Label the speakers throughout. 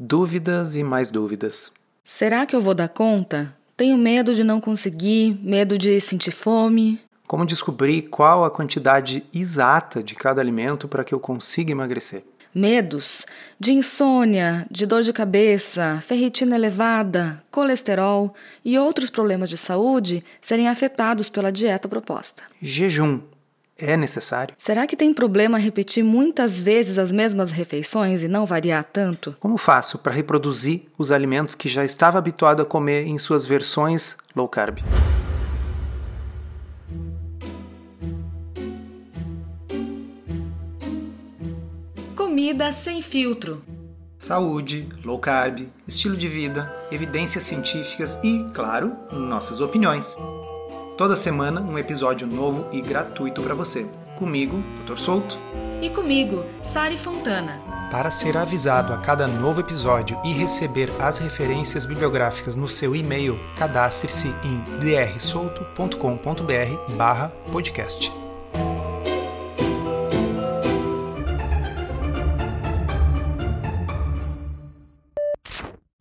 Speaker 1: Dúvidas e mais dúvidas.
Speaker 2: Será que eu vou dar conta? Tenho medo de não conseguir, medo de sentir fome.
Speaker 1: Como descobrir qual a quantidade exata de cada alimento para que eu consiga emagrecer?
Speaker 2: Medos de insônia, de dor de cabeça, ferritina elevada, colesterol e outros problemas de saúde serem afetados pela dieta proposta.
Speaker 1: Jejum é necessário?
Speaker 2: Será que tem problema repetir muitas vezes as mesmas refeições e não variar tanto?
Speaker 1: Como faço para reproduzir os alimentos que já estava habituado a comer em suas versões low carb?
Speaker 2: Comida sem filtro.
Speaker 1: Saúde, low carb, estilo de vida, evidências científicas e, claro, nossas opiniões. Toda semana um episódio novo e gratuito para você. Comigo, Dr. Souto.
Speaker 2: E comigo, Sari Fontana.
Speaker 1: Para ser avisado a cada novo episódio e receber as referências bibliográficas no seu e-mail, cadastre-se em drsolto.com.br/podcast.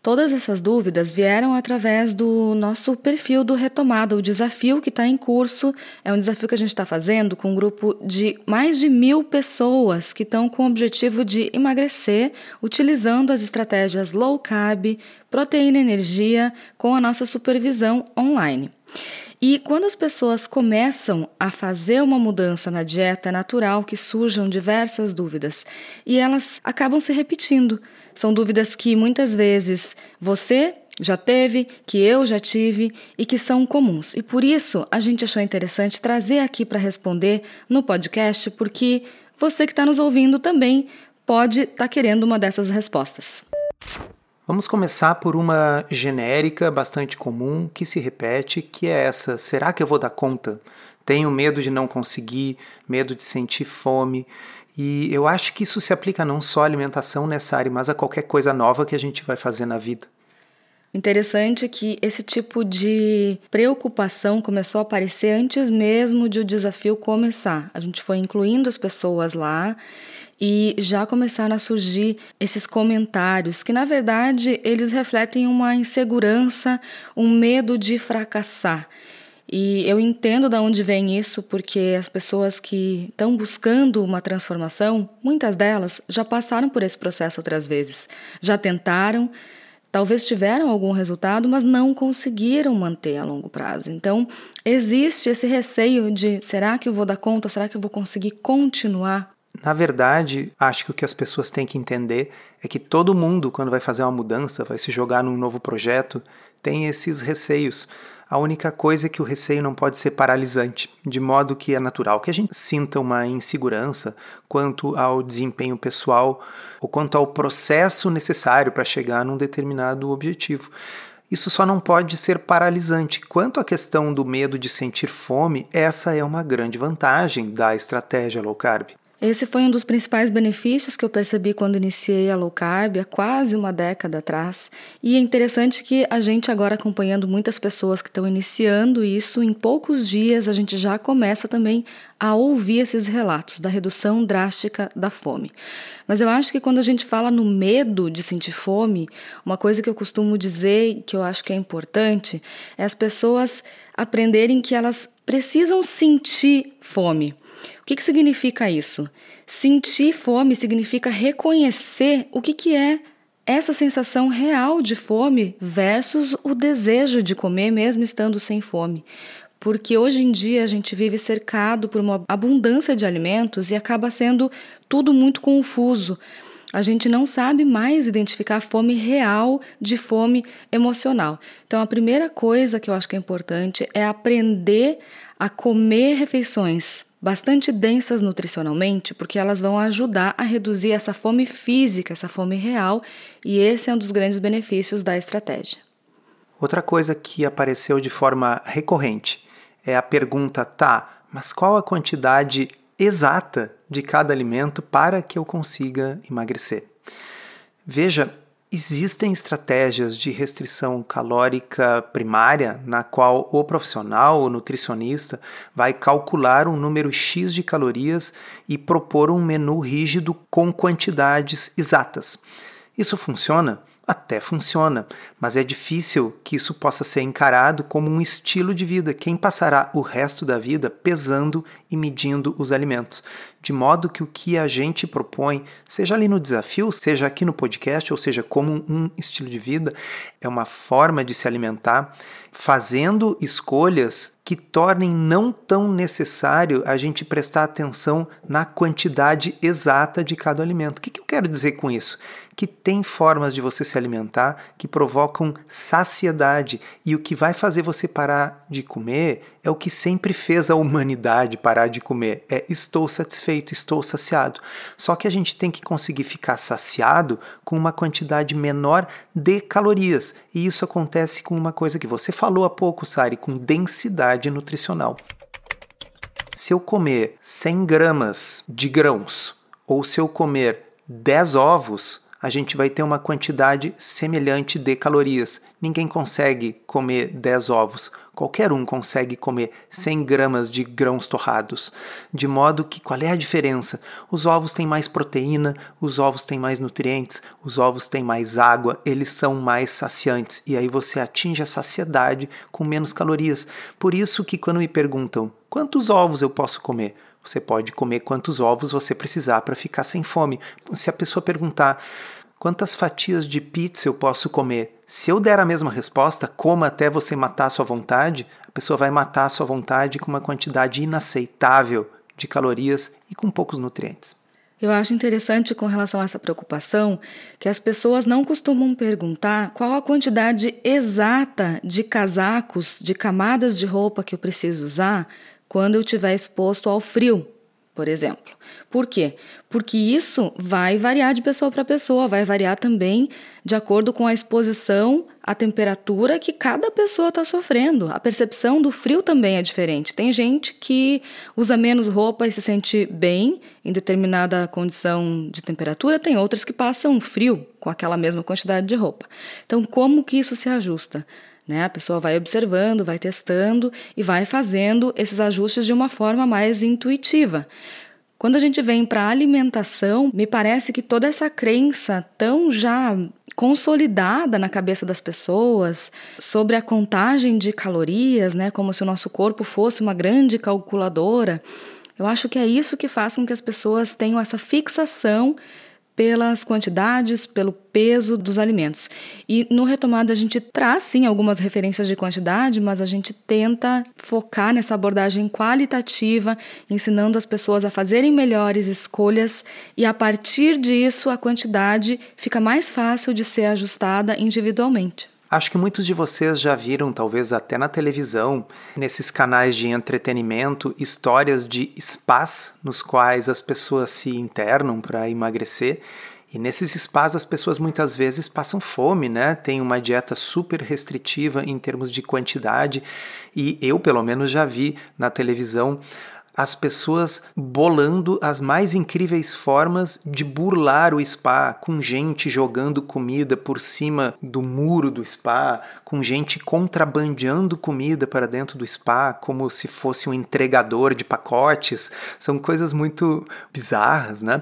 Speaker 2: Todas essas dúvidas vieram através do nosso perfil do Retomada, o desafio que está em curso. É um desafio que a gente está fazendo com um grupo de mais de mil pessoas que estão com o objetivo de emagrecer utilizando as estratégias low carb, proteína e energia com a nossa supervisão online. E quando as pessoas começam a fazer uma mudança na dieta, é natural que surjam diversas dúvidas e elas acabam se repetindo. São dúvidas que muitas vezes você já teve, que eu já tive e que são comuns. E por isso a gente achou interessante trazer aqui para responder no podcast, porque você que está nos ouvindo também pode estar tá querendo uma dessas respostas.
Speaker 1: Vamos começar por uma genérica bastante comum que se repete, que é essa: será que eu vou dar conta? Tenho medo de não conseguir, medo de sentir fome. E eu acho que isso se aplica não só à alimentação nessa área, mas a qualquer coisa nova que a gente vai fazer na vida.
Speaker 2: Interessante é que esse tipo de preocupação começou a aparecer antes mesmo de o desafio começar. A gente foi incluindo as pessoas lá e já começaram a surgir esses comentários que, na verdade, eles refletem uma insegurança, um medo de fracassar. E eu entendo de onde vem isso, porque as pessoas que estão buscando uma transformação, muitas delas já passaram por esse processo outras vezes, já tentaram, talvez tiveram algum resultado, mas não conseguiram manter a longo prazo. Então, existe esse receio de será que eu vou dar conta? Será que eu vou conseguir continuar?
Speaker 1: Na verdade, acho que o que as pessoas têm que entender é que todo mundo, quando vai fazer uma mudança, vai se jogar num novo projeto, tem esses receios. A única coisa é que o receio não pode ser paralisante, de modo que é natural que a gente sinta uma insegurança quanto ao desempenho pessoal ou quanto ao processo necessário para chegar num determinado objetivo. Isso só não pode ser paralisante. Quanto à questão do medo de sentir fome, essa é uma grande vantagem da estratégia low carb.
Speaker 2: Esse foi um dos principais benefícios que eu percebi quando iniciei a low carb há quase uma década atrás. E é interessante que a gente agora acompanhando muitas pessoas que estão iniciando isso, em poucos dias a gente já começa também a ouvir esses relatos da redução drástica da fome. Mas eu acho que quando a gente fala no medo de sentir fome, uma coisa que eu costumo dizer, que eu acho que é importante, é as pessoas aprenderem que elas precisam sentir fome. O que, que significa isso? Sentir fome significa reconhecer o que, que é essa sensação real de fome versus o desejo de comer, mesmo estando sem fome. Porque hoje em dia a gente vive cercado por uma abundância de alimentos e acaba sendo tudo muito confuso. A gente não sabe mais identificar fome real de fome emocional. Então, a primeira coisa que eu acho que é importante é aprender a comer refeições bastante densas nutricionalmente, porque elas vão ajudar a reduzir essa fome física, essa fome real, e esse é um dos grandes benefícios da estratégia.
Speaker 1: Outra coisa que apareceu de forma recorrente é a pergunta: tá, mas qual a quantidade exata de cada alimento para que eu consiga emagrecer? Veja, Existem estratégias de restrição calórica primária na qual o profissional, o nutricionista, vai calcular um número X de calorias e propor um menu rígido com quantidades exatas. Isso funciona? Até funciona, mas é difícil que isso possa ser encarado como um estilo de vida. Quem passará o resto da vida pesando e medindo os alimentos? De modo que o que a gente propõe, seja ali no desafio, seja aqui no podcast, ou seja, como um estilo de vida, é uma forma de se alimentar, fazendo escolhas que tornem não tão necessário a gente prestar atenção na quantidade exata de cada alimento. O que eu quero dizer com isso? Que tem formas de você se alimentar que provocam saciedade e o que vai fazer você parar de comer é o que sempre fez a humanidade parar de comer, é estou satisfeito, estou saciado. Só que a gente tem que conseguir ficar saciado com uma quantidade menor de calorias, e isso acontece com uma coisa que você falou há pouco, Sari, com densidade nutricional. Se eu comer 100 gramas de grãos ou se eu comer 10 ovos, a gente vai ter uma quantidade semelhante de calorias. Ninguém consegue comer 10 ovos. Qualquer um consegue comer 100 gramas de grãos torrados. De modo que qual é a diferença? Os ovos têm mais proteína, os ovos têm mais nutrientes, os ovos têm mais água, eles são mais saciantes. E aí você atinge a saciedade com menos calorias. Por isso que quando me perguntam quantos ovos eu posso comer, você pode comer quantos ovos você precisar para ficar sem fome. Se a pessoa perguntar quantas fatias de pizza eu posso comer, se eu der a mesma resposta, coma até você matar sua vontade, a pessoa vai matar a sua vontade com uma quantidade inaceitável de calorias e com poucos nutrientes.
Speaker 2: Eu acho interessante com relação a essa preocupação que as pessoas não costumam perguntar qual a quantidade exata de casacos, de camadas de roupa que eu preciso usar quando eu estiver exposto ao frio, por exemplo. Por quê? Porque isso vai variar de pessoa para pessoa, vai variar também de acordo com a exposição, a temperatura que cada pessoa está sofrendo. A percepção do frio também é diferente. Tem gente que usa menos roupa e se sente bem em determinada condição de temperatura, tem outras que passam frio com aquela mesma quantidade de roupa. Então, como que isso se ajusta? Né? A pessoa vai observando, vai testando e vai fazendo esses ajustes de uma forma mais intuitiva. Quando a gente vem para a alimentação, me parece que toda essa crença tão já consolidada na cabeça das pessoas sobre a contagem de calorias, né, como se o nosso corpo fosse uma grande calculadora, eu acho que é isso que faz com que as pessoas tenham essa fixação pelas quantidades, pelo peso dos alimentos. E no retomada a gente traz sim algumas referências de quantidade, mas a gente tenta focar nessa abordagem qualitativa, ensinando as pessoas a fazerem melhores escolhas e a partir disso a quantidade fica mais fácil de ser ajustada individualmente.
Speaker 1: Acho que muitos de vocês já viram, talvez até na televisão, nesses canais de entretenimento, histórias de spas nos quais as pessoas se internam para emagrecer. E nesses spas as pessoas muitas vezes passam fome, né? Tem uma dieta super restritiva em termos de quantidade. E eu, pelo menos, já vi na televisão as pessoas bolando as mais incríveis formas de burlar o spa, com gente jogando comida por cima do muro do spa, com gente contrabandeando comida para dentro do spa, como se fosse um entregador de pacotes. São coisas muito bizarras, né?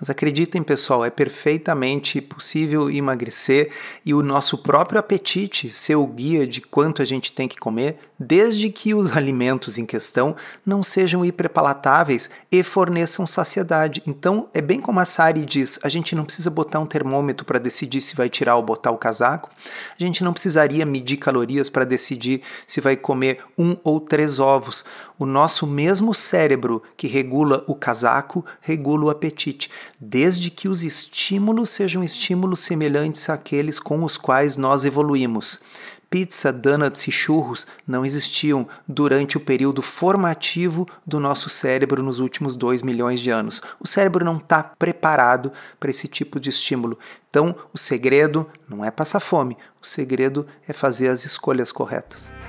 Speaker 1: Mas acreditem, pessoal, é perfeitamente possível emagrecer e o nosso próprio apetite ser o guia de quanto a gente tem que comer, desde que os alimentos em questão não sejam hiperpalatáveis e forneçam saciedade. Então, é bem como a Sari diz: a gente não precisa botar um termômetro para decidir se vai tirar ou botar o casaco, a gente não precisaria medir calorias para decidir se vai comer um ou três ovos. O nosso mesmo cérebro que regula o casaco regula o apetite desde que os estímulos sejam estímulos semelhantes àqueles com os quais nós evoluímos. Pizza, donuts e churros não existiam durante o período formativo do nosso cérebro nos últimos 2 milhões de anos. O cérebro não está preparado para esse tipo de estímulo. Então, o segredo não é passar fome, o segredo é fazer as escolhas corretas.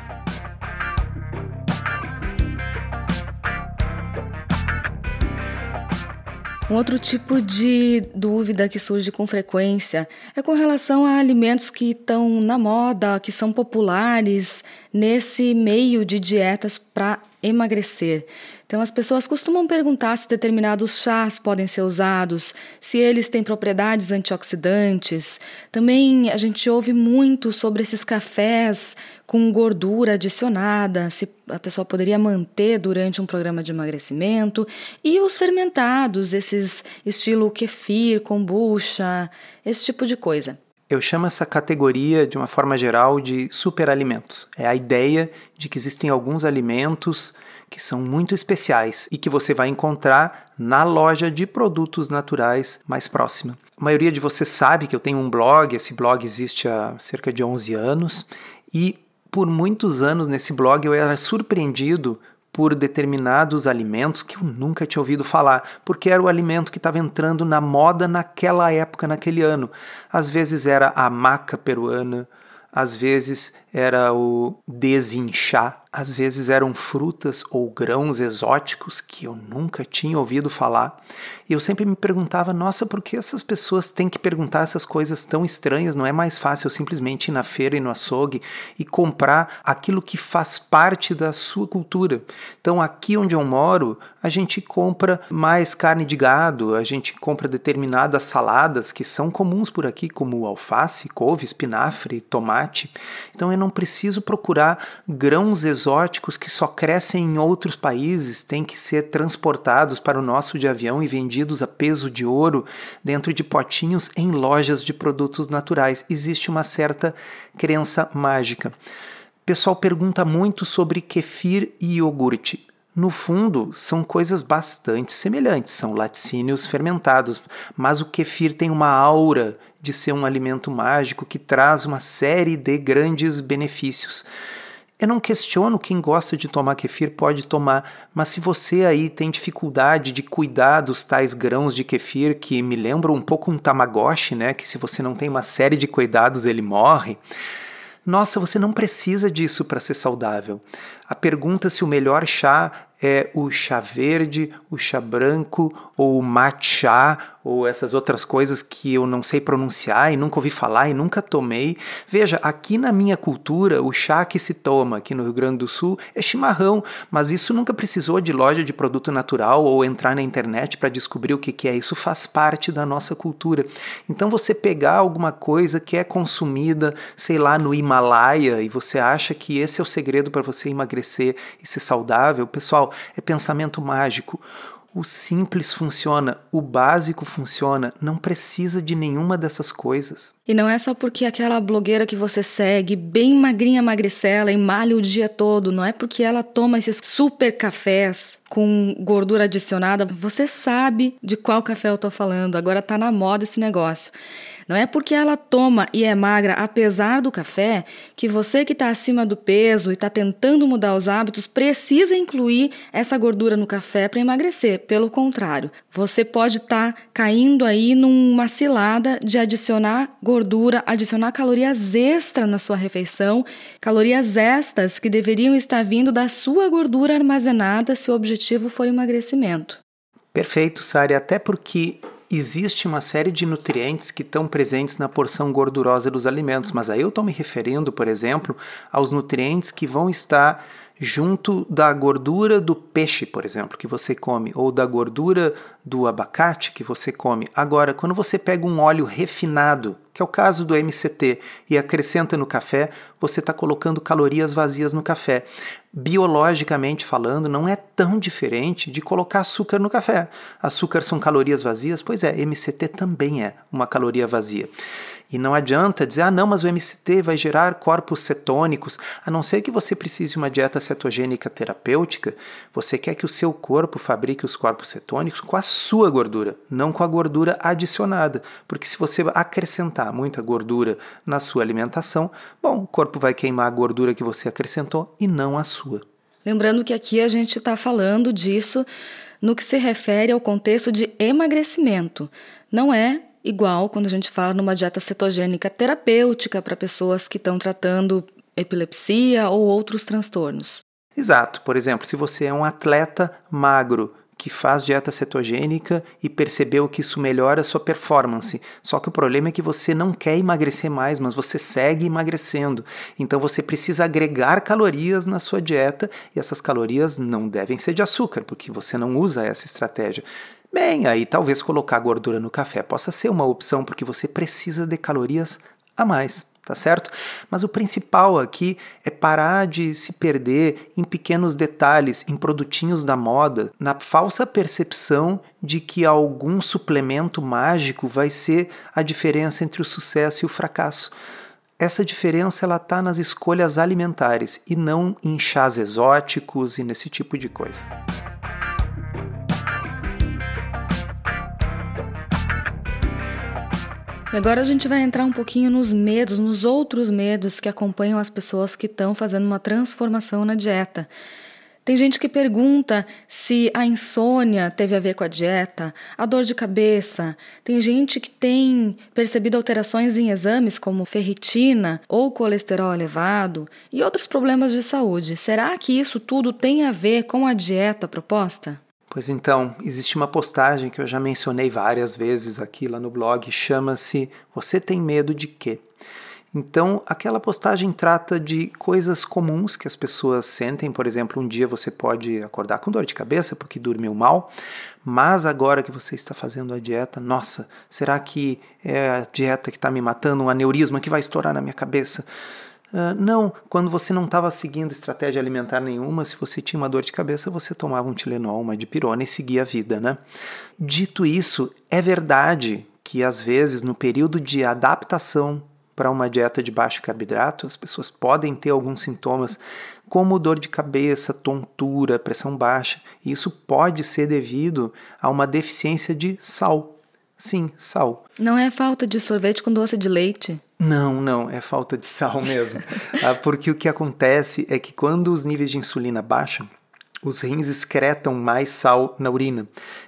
Speaker 2: Outro tipo de dúvida que surge com frequência é com relação a alimentos que estão na moda, que são populares nesse meio de dietas para emagrecer. Então, as pessoas costumam perguntar se determinados chás podem ser usados, se eles têm propriedades antioxidantes. Também a gente ouve muito sobre esses cafés com gordura adicionada, se a pessoa poderia manter durante um programa de emagrecimento. E os fermentados, esses estilo kefir, kombucha, esse tipo de coisa.
Speaker 1: Eu chamo essa categoria, de uma forma geral, de superalimentos. É a ideia de que existem alguns alimentos que são muito especiais e que você vai encontrar na loja de produtos naturais mais próxima. A maioria de vocês sabe que eu tenho um blog, esse blog existe há cerca de 11 anos e por muitos anos nesse blog eu era surpreendido por determinados alimentos que eu nunca tinha ouvido falar, porque era o alimento que estava entrando na moda naquela época, naquele ano. Às vezes era a maca peruana, às vezes era o desinchar, às vezes eram frutas ou grãos exóticos que eu nunca tinha ouvido falar. E eu sempre me perguntava, nossa, por que essas pessoas têm que perguntar essas coisas tão estranhas? Não é mais fácil simplesmente ir na feira e no açougue e comprar aquilo que faz parte da sua cultura. Então, aqui onde eu moro, a gente compra mais carne de gado, a gente compra determinadas saladas que são comuns por aqui, como alface, couve, espinafre, tomate. Então, eu não preciso procurar grãos exóticos exóticos que só crescem em outros países têm que ser transportados para o nosso de avião e vendidos a peso de ouro dentro de potinhos em lojas de produtos naturais. Existe uma certa crença mágica. O pessoal pergunta muito sobre kefir e iogurte. No fundo, são coisas bastante semelhantes, são laticínios fermentados, mas o kefir tem uma aura de ser um alimento mágico que traz uma série de grandes benefícios. Eu não questiono quem gosta de tomar kefir pode tomar, mas se você aí tem dificuldade de cuidar dos tais grãos de kefir que me lembram um pouco um tamagotchi, né, que se você não tem uma série de cuidados ele morre, nossa, você não precisa disso para ser saudável. A pergunta se o melhor chá é o chá verde, o chá branco ou o matcha ou essas outras coisas que eu não sei pronunciar e nunca ouvi falar e nunca tomei. Veja, aqui na minha cultura, o chá que se toma aqui no Rio Grande do Sul é chimarrão, mas isso nunca precisou de loja de produto natural ou entrar na internet para descobrir o que, que é. Isso faz parte da nossa cultura. Então você pegar alguma coisa que é consumida, sei lá, no Himalaia e você acha que esse é o segredo para você emagrecer e ser saudável, pessoal, é pensamento mágico. O simples funciona, o básico funciona, não precisa de nenhuma dessas coisas.
Speaker 2: E não é só porque aquela blogueira que você segue, bem magrinha, magricela e malha o dia todo, não é porque ela toma esses super cafés com gordura adicionada, você sabe de qual café eu tô falando, agora tá na moda esse negócio. Não é porque ela toma e é magra apesar do café que você que está acima do peso e está tentando mudar os hábitos precisa incluir essa gordura no café para emagrecer. Pelo contrário, você pode estar tá caindo aí numa cilada de adicionar gordura, adicionar calorias extra na sua refeição, calorias estas que deveriam estar vindo da sua gordura armazenada se o objetivo for emagrecimento.
Speaker 1: Perfeito, Sari, até porque existe uma série de nutrientes que estão presentes na porção gordurosa dos alimentos, mas aí eu estou me referindo, por exemplo, aos nutrientes que vão estar junto da gordura do peixe, por exemplo, que você come, ou da gordura do abacate que você come. Agora, quando você pega um óleo refinado, que é o caso do MCT, e acrescenta no café, você está colocando calorias vazias no café. Biologicamente falando, não é tão diferente de colocar açúcar no café. Açúcar são calorias vazias? Pois é, MCT também é uma caloria vazia. E não adianta dizer, ah, não, mas o MCT vai gerar corpos cetônicos. A não ser que você precise de uma dieta cetogênica terapêutica, você quer que o seu corpo fabrique os corpos cetônicos com a sua gordura, não com a gordura adicionada. Porque se você acrescentar muita gordura na sua alimentação, bom, o corpo vai queimar a gordura que você acrescentou e não a sua.
Speaker 2: Lembrando que aqui a gente está falando disso no que se refere ao contexto de emagrecimento. Não é igual quando a gente fala numa dieta cetogênica terapêutica para pessoas que estão tratando epilepsia ou outros transtornos.
Speaker 1: Exato. Por exemplo, se você é um atleta magro que faz dieta cetogênica e percebeu que isso melhora a sua performance. Só que o problema é que você não quer emagrecer mais, mas você segue emagrecendo. Então você precisa agregar calorias na sua dieta e essas calorias não devem ser de açúcar, porque você não usa essa estratégia. Bem, aí talvez colocar gordura no café possa ser uma opção, porque você precisa de calorias a mais tá certo? Mas o principal aqui é parar de se perder em pequenos detalhes, em produtinhos da moda, na falsa percepção de que algum suplemento mágico vai ser a diferença entre o sucesso e o fracasso. Essa diferença ela está nas escolhas alimentares e não em chás exóticos e nesse tipo de coisa.
Speaker 2: E agora a gente vai entrar um pouquinho nos medos, nos outros medos que acompanham as pessoas que estão fazendo uma transformação na dieta. Tem gente que pergunta se a insônia teve a ver com a dieta, a dor de cabeça. Tem gente que tem percebido alterações em exames como ferritina ou colesterol elevado e outros problemas de saúde. Será que isso tudo tem a ver com a dieta proposta?
Speaker 1: Pois então, existe uma postagem que eu já mencionei várias vezes aqui lá no blog, chama-se Você tem medo de quê? Então, aquela postagem trata de coisas comuns que as pessoas sentem. Por exemplo, um dia você pode acordar com dor de cabeça porque dormiu mal, mas agora que você está fazendo a dieta, nossa, será que é a dieta que está me matando, um aneurisma que vai estourar na minha cabeça? Uh, não, quando você não estava seguindo estratégia alimentar nenhuma, se você tinha uma dor de cabeça, você tomava um Tilenol, uma dipirona e seguia a vida, né? Dito isso, é verdade que às vezes no período de adaptação para uma dieta de baixo carboidrato, as pessoas podem ter alguns sintomas como dor de cabeça, tontura, pressão baixa, e isso pode ser devido a uma deficiência de sal. Sim, sal.
Speaker 2: Não é falta de sorvete com doce de leite.
Speaker 1: Não, não, é falta de sal mesmo. Ah, porque o que acontece é que quando os níveis de insulina baixam, os rins excretam mais sal na urina.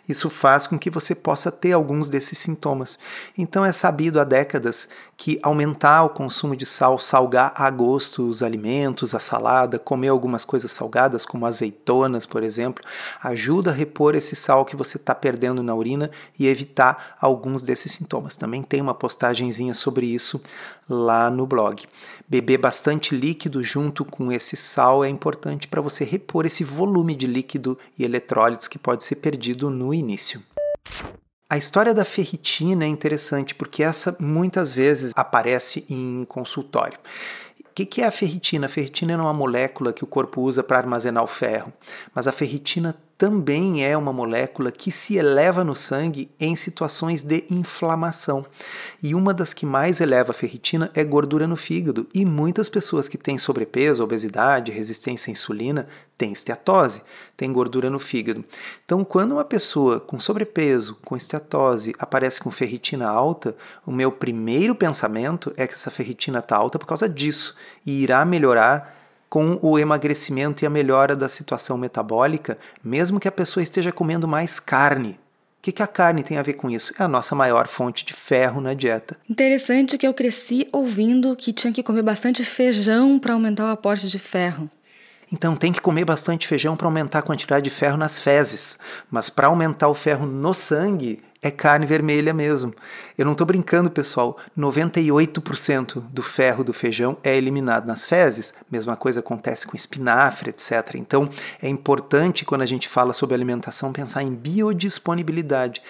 Speaker 1: Isso faz com que você possa ter alguns desses sintomas. Então é sabido há décadas que aumentar o consumo de sal, salgar a gosto os alimentos, a salada, comer algumas coisas salgadas, como azeitonas, por exemplo, ajuda a repor esse sal que você está perdendo na urina e evitar alguns desses sintomas. Também tem uma postagenzinha sobre isso lá no blog. Beber bastante líquido junto com esse sal é importante para você repor esse volume de líquido e eletrólitos que pode ser perdido no início. A história da ferritina é interessante porque essa muitas vezes aparece em consultório. O que é a ferritina? A ferritina é uma molécula que o corpo usa para armazenar o ferro, mas a ferritina também é uma molécula que se eleva no sangue em situações de inflamação. E uma das que mais eleva a ferritina é gordura no fígado. E muitas pessoas que têm sobrepeso, obesidade, resistência à insulina têm esteatose, têm gordura no fígado. Então, quando uma pessoa com sobrepeso, com esteatose, aparece com ferritina alta, o meu primeiro pensamento é que essa ferritina está alta por causa disso e irá melhorar com o emagrecimento e a melhora da situação metabólica, mesmo que a pessoa esteja comendo mais carne. O que, que a carne tem a ver com isso? É a nossa maior fonte de ferro na dieta.
Speaker 2: Interessante que eu cresci ouvindo que tinha que comer bastante feijão para aumentar o aporte de ferro.
Speaker 1: Então tem que comer bastante feijão para aumentar a quantidade de ferro nas fezes, mas para aumentar o ferro no sangue é carne vermelha mesmo. Eu não estou brincando, pessoal. 98% do ferro do feijão é eliminado nas fezes. Mesma coisa acontece com espinafre, etc. Então é importante quando a gente fala sobre alimentação pensar em biodisponibilidade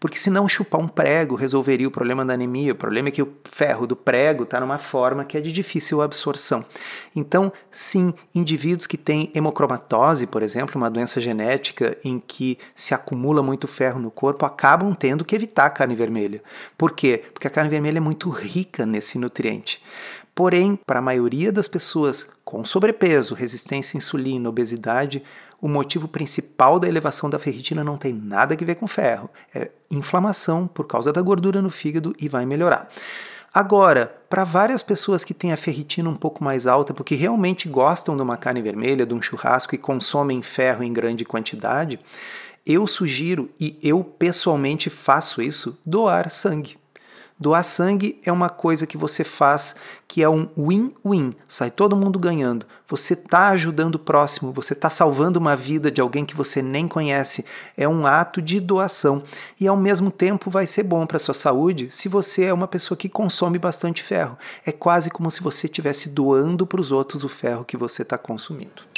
Speaker 1: porque se não chupar um prego resolveria o problema da anemia. O problema é que o ferro do prego está numa forma que é de difícil absorção. Então, sim, indivíduos que têm hemocromatose, por exemplo, uma doença genética em que se acumula muito ferro no corpo, acabam tendo que evitar a carne vermelha. Por quê? Porque a carne vermelha é muito rica nesse nutriente. Porém, para a maioria das pessoas com sobrepeso, resistência à insulina, obesidade, o motivo principal da elevação da ferritina não tem nada a ver com ferro, é inflamação por causa da gordura no fígado e vai melhorar. Agora, para várias pessoas que têm a ferritina um pouco mais alta, porque realmente gostam de uma carne vermelha, de um churrasco e consomem ferro em grande quantidade, eu sugiro, e eu pessoalmente faço isso, doar sangue Doar sangue é uma coisa que você faz que é um win-win, sai todo mundo ganhando. Você está ajudando o próximo, você está salvando uma vida de alguém que você nem conhece. É um ato de doação e ao mesmo tempo vai ser bom para sua saúde se você é uma pessoa que consome bastante ferro. É quase como se você estivesse doando para os outros o ferro que você está consumindo.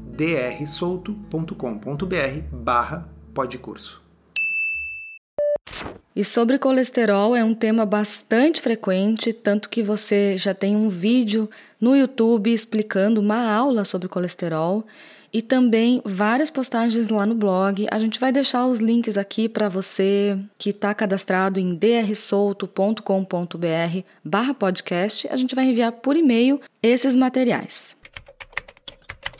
Speaker 1: drsolto.com.br barra podcurso.
Speaker 2: E sobre colesterol é um tema bastante frequente, tanto que você já tem um vídeo no YouTube explicando uma aula sobre colesterol e também várias postagens lá no blog. A gente vai deixar os links aqui para você que está cadastrado em drsolto.com.br barra podcast. A gente vai enviar por e-mail esses materiais.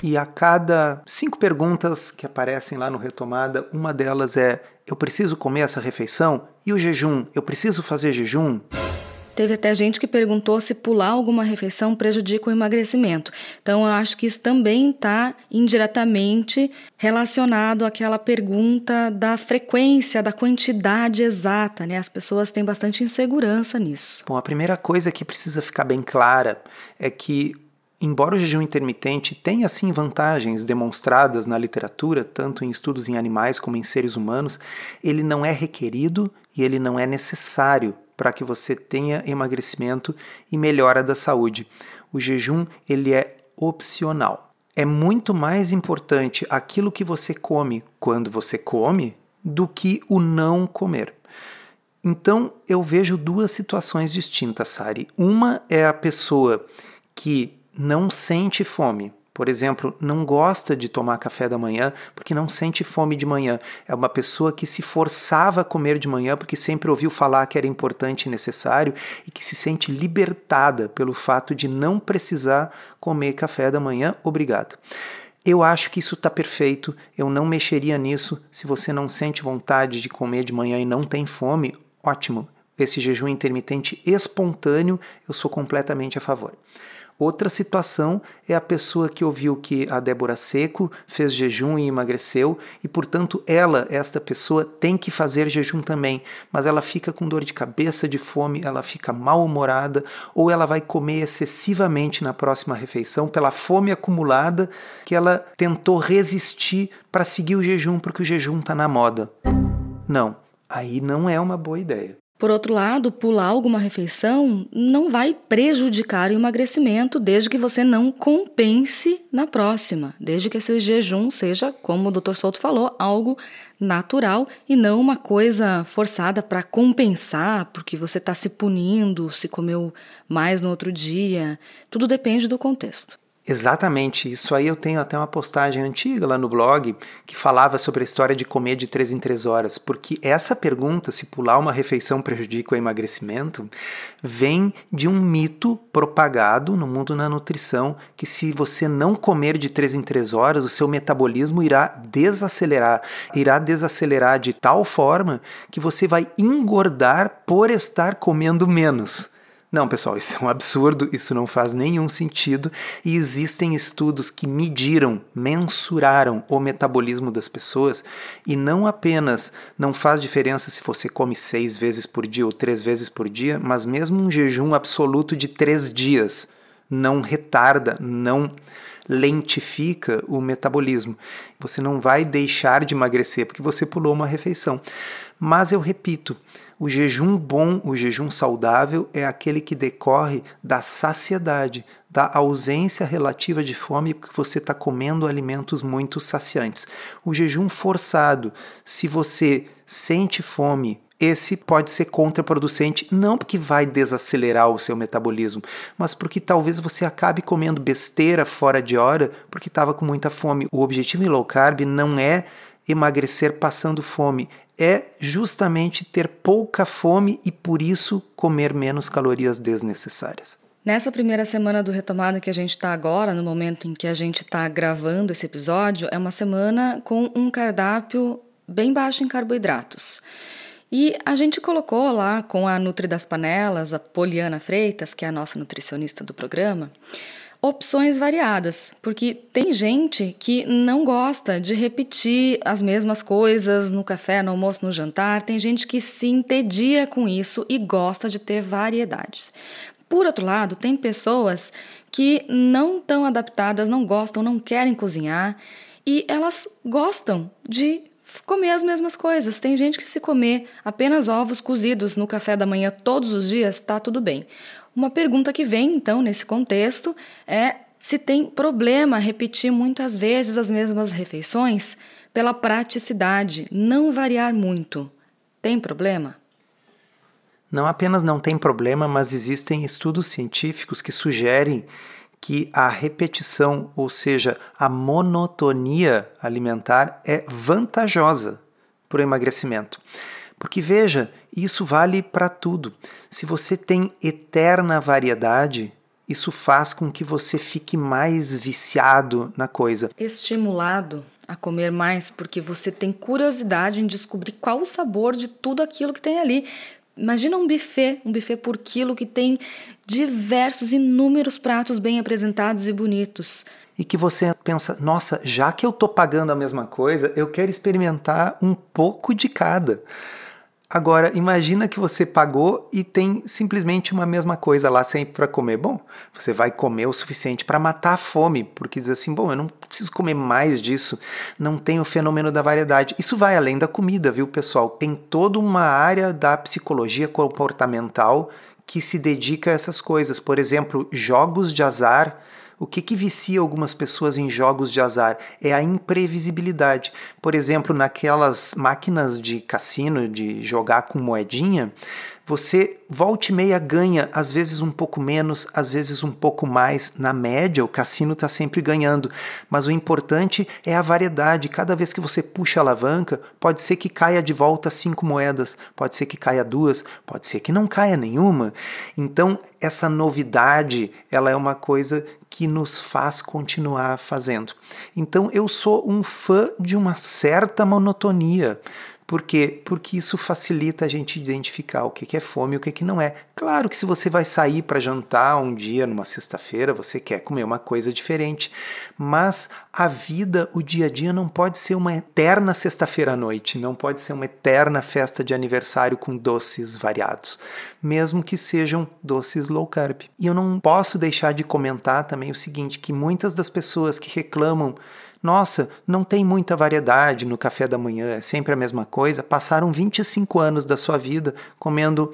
Speaker 1: E a cada cinco perguntas que aparecem lá no Retomada, uma delas é: eu preciso comer essa refeição? E o jejum? Eu preciso fazer jejum?
Speaker 2: Teve até gente que perguntou se pular alguma refeição prejudica o emagrecimento. Então, eu acho que isso também está indiretamente relacionado àquela pergunta da frequência, da quantidade exata. Né? As pessoas têm bastante insegurança nisso.
Speaker 1: Bom, a primeira coisa que precisa ficar bem clara é que Embora o jejum intermitente tenha sim vantagens demonstradas na literatura, tanto em estudos em animais como em seres humanos, ele não é requerido e ele não é necessário para que você tenha emagrecimento e melhora da saúde. O jejum ele é opcional. É muito mais importante aquilo que você come quando você come do que o não comer. Então eu vejo duas situações distintas, Sari. Uma é a pessoa que não sente fome. Por exemplo, não gosta de tomar café da manhã porque não sente fome de manhã. É uma pessoa que se forçava a comer de manhã porque sempre ouviu falar que era importante e necessário e que se sente libertada pelo fato de não precisar comer café da manhã. Obrigado. Eu acho que isso está perfeito, eu não mexeria nisso. Se você não sente vontade de comer de manhã e não tem fome, ótimo. Esse jejum intermitente espontâneo, eu sou completamente a favor. Outra situação é a pessoa que ouviu que a Débora Seco fez jejum e emagreceu e, portanto, ela, esta pessoa, tem que fazer jejum também, mas ela fica com dor de cabeça, de fome, ela fica mal-humorada ou ela vai comer excessivamente na próxima refeição pela fome acumulada que ela tentou resistir para seguir o jejum porque o jejum está na moda. Não, aí não é uma boa ideia.
Speaker 2: Por outro lado, pular alguma refeição não vai prejudicar o emagrecimento desde que você não compense na próxima, desde que esse jejum seja, como o Dr. Souto falou, algo natural e não uma coisa forçada para compensar, porque você está se punindo, se comeu mais no outro dia. Tudo depende do contexto.
Speaker 1: Exatamente, isso aí eu tenho até uma postagem antiga lá no blog que falava sobre a história de comer de 3 em 3 horas, porque essa pergunta, se pular uma refeição prejudica o emagrecimento, vem de um mito propagado no mundo da nutrição que se você não comer de 3 em 3 horas, o seu metabolismo irá desacelerar, irá desacelerar de tal forma que você vai engordar por estar comendo menos. Não, pessoal, isso é um absurdo, isso não faz nenhum sentido e existem estudos que mediram, mensuraram o metabolismo das pessoas e não apenas não faz diferença se você come seis vezes por dia ou três vezes por dia, mas mesmo um jejum absoluto de três dias não retarda, não lentifica o metabolismo. Você não vai deixar de emagrecer porque você pulou uma refeição. Mas eu repito, o jejum bom, o jejum saudável, é aquele que decorre da saciedade, da ausência relativa de fome, porque você está comendo alimentos muito saciantes. O jejum forçado, se você sente fome, esse pode ser contraproducente, não porque vai desacelerar o seu metabolismo, mas porque talvez você acabe comendo besteira fora de hora porque estava com muita fome. O objetivo em low carb não é emagrecer passando fome, é justamente ter pouca fome e por isso comer menos calorias desnecessárias.
Speaker 2: Nessa primeira semana do retomada que a gente está agora, no momento em que a gente está gravando esse episódio, é uma semana com um cardápio bem baixo em carboidratos. E a gente colocou lá com a Nutri das Panelas, a Poliana Freitas, que é a nossa nutricionista do programa, opções variadas, porque tem gente que não gosta de repetir as mesmas coisas no café, no almoço, no jantar, tem gente que se entedia com isso e gosta de ter variedades. Por outro lado, tem pessoas que não estão adaptadas, não gostam, não querem cozinhar e elas gostam de comer as mesmas coisas. Tem gente que se comer apenas ovos cozidos no café da manhã todos os dias, está tudo bem. Uma pergunta que vem então nesse contexto é se tem problema repetir muitas vezes as mesmas refeições pela praticidade, não variar muito. Tem problema?
Speaker 1: Não apenas não tem problema, mas existem estudos científicos que sugerem que a repetição, ou seja, a monotonia alimentar, é vantajosa para o emagrecimento. Porque veja, isso vale para tudo. Se você tem eterna variedade, isso faz com que você fique mais viciado na coisa.
Speaker 2: Estimulado a comer mais, porque você tem curiosidade em descobrir qual o sabor de tudo aquilo que tem ali. Imagina um buffet, um buffet por quilo que tem diversos, inúmeros pratos bem apresentados e bonitos.
Speaker 1: E que você pensa, nossa, já que eu estou pagando a mesma coisa, eu quero experimentar um pouco de cada. Agora, imagina que você pagou e tem simplesmente uma mesma coisa lá sempre para comer. Bom, você vai comer o suficiente para matar a fome, porque diz assim: bom, eu não preciso comer mais disso, não tem o fenômeno da variedade. Isso vai além da comida, viu, pessoal? Tem toda uma área da psicologia comportamental que se dedica a essas coisas. Por exemplo, jogos de azar o que, que vicia algumas pessoas em jogos de azar é a imprevisibilidade. Por exemplo, naquelas máquinas de cassino, de jogar com moedinha, você volta e meia ganha, às vezes um pouco menos, às vezes um pouco mais. Na média, o cassino está sempre ganhando. Mas o importante é a variedade. Cada vez que você puxa a alavanca, pode ser que caia de volta cinco moedas, pode ser que caia duas, pode ser que não caia nenhuma. Então, essa novidade, ela é uma coisa que nos faz continuar fazendo. Então, eu sou um fã de uma certa monotonia. Por quê? Porque isso facilita a gente identificar o que é fome e o que não é. Claro que se você vai sair para jantar um dia, numa sexta-feira, você quer comer uma coisa diferente, mas a vida, o dia a dia, não pode ser uma eterna sexta-feira à noite, não pode ser uma eterna festa de aniversário com doces variados, mesmo que sejam doces low carb. E eu não posso deixar de comentar também o seguinte: que muitas das pessoas que reclamam nossa, não tem muita variedade no café da manhã, é sempre a mesma coisa. Passaram 25 anos da sua vida comendo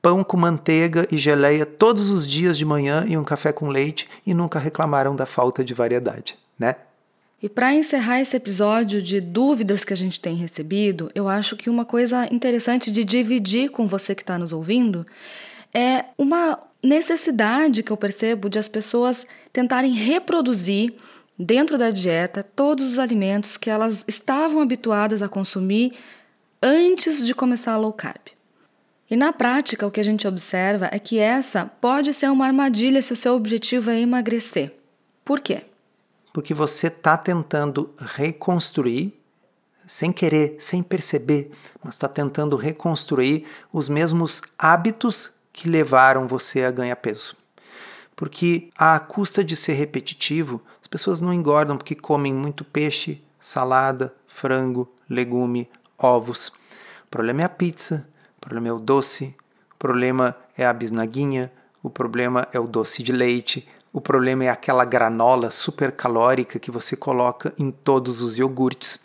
Speaker 1: pão com manteiga e geleia todos os dias de manhã e um café com leite e nunca reclamaram da falta de variedade, né?
Speaker 2: E para encerrar esse episódio de dúvidas que a gente tem recebido, eu acho que uma coisa interessante de dividir com você que está nos ouvindo é uma necessidade que eu percebo de as pessoas tentarem reproduzir dentro da dieta todos os alimentos que elas estavam habituadas a consumir antes de começar a low carb. E na prática, o que a gente observa é que essa pode ser uma armadilha se o seu objetivo é emagrecer. Por quê?
Speaker 1: Porque você está tentando reconstruir, sem querer, sem perceber, mas está tentando reconstruir os mesmos hábitos que levaram você a ganhar peso. Porque, à custa de ser repetitivo, as pessoas não engordam porque comem muito peixe, salada, frango, legume, ovos. O problema é a pizza, o problema é o doce, o problema é a bisnaguinha, o problema é o doce de leite, o problema é aquela granola super calórica que você coloca em todos os iogurtes.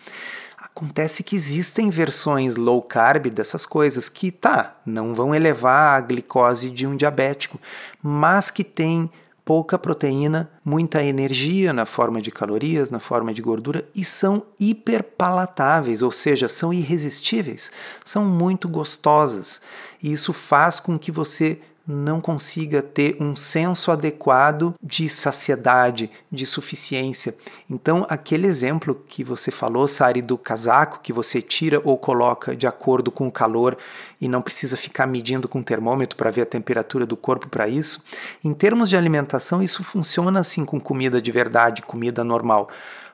Speaker 1: Acontece que existem versões low carb dessas coisas que, tá, não vão elevar a glicose de um diabético, mas que têm pouca proteína, muita energia na forma de calorias, na forma de gordura e são hiperpalatáveis, ou seja, são irresistíveis, são muito gostosas. E isso faz com que você não consiga ter um senso adequado de saciedade, de suficiência. Então, aquele exemplo que você falou, Sari, do casaco que você tira ou coloca de acordo com o calor e não precisa ficar medindo com termômetro para ver a temperatura do corpo para isso. Em termos de alimentação, isso funciona assim com comida de verdade, comida normal.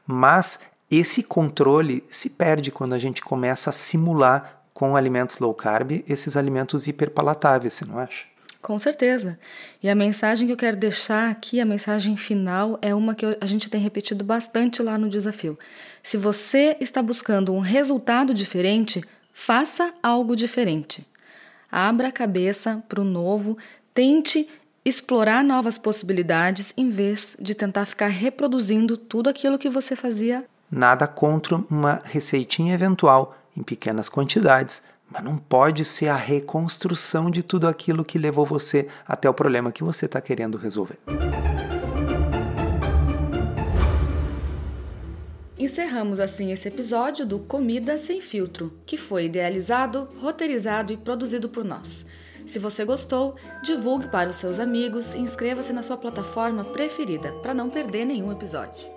Speaker 1: Mas esse controle se perde quando a gente começa a simular com alimentos low carb esses alimentos hiperpalatáveis, você não acha?
Speaker 2: Com certeza. E a mensagem que eu quero deixar aqui, a mensagem final, é uma que a gente tem repetido bastante lá no desafio. Se você está buscando um resultado diferente, faça algo diferente. Abra a cabeça para o novo, tente explorar novas possibilidades em vez de tentar ficar reproduzindo tudo aquilo que você fazia
Speaker 1: Nada contra uma receitinha eventual, em pequenas quantidades, mas não pode ser a reconstrução de tudo aquilo que levou você até o problema que você está querendo resolver.
Speaker 2: Encerramos assim esse episódio do Comida Sem Filtro, que foi idealizado, roteirizado e produzido por nós. Se você gostou, divulgue para os seus amigos e inscreva-se na sua plataforma preferida para não perder nenhum episódio.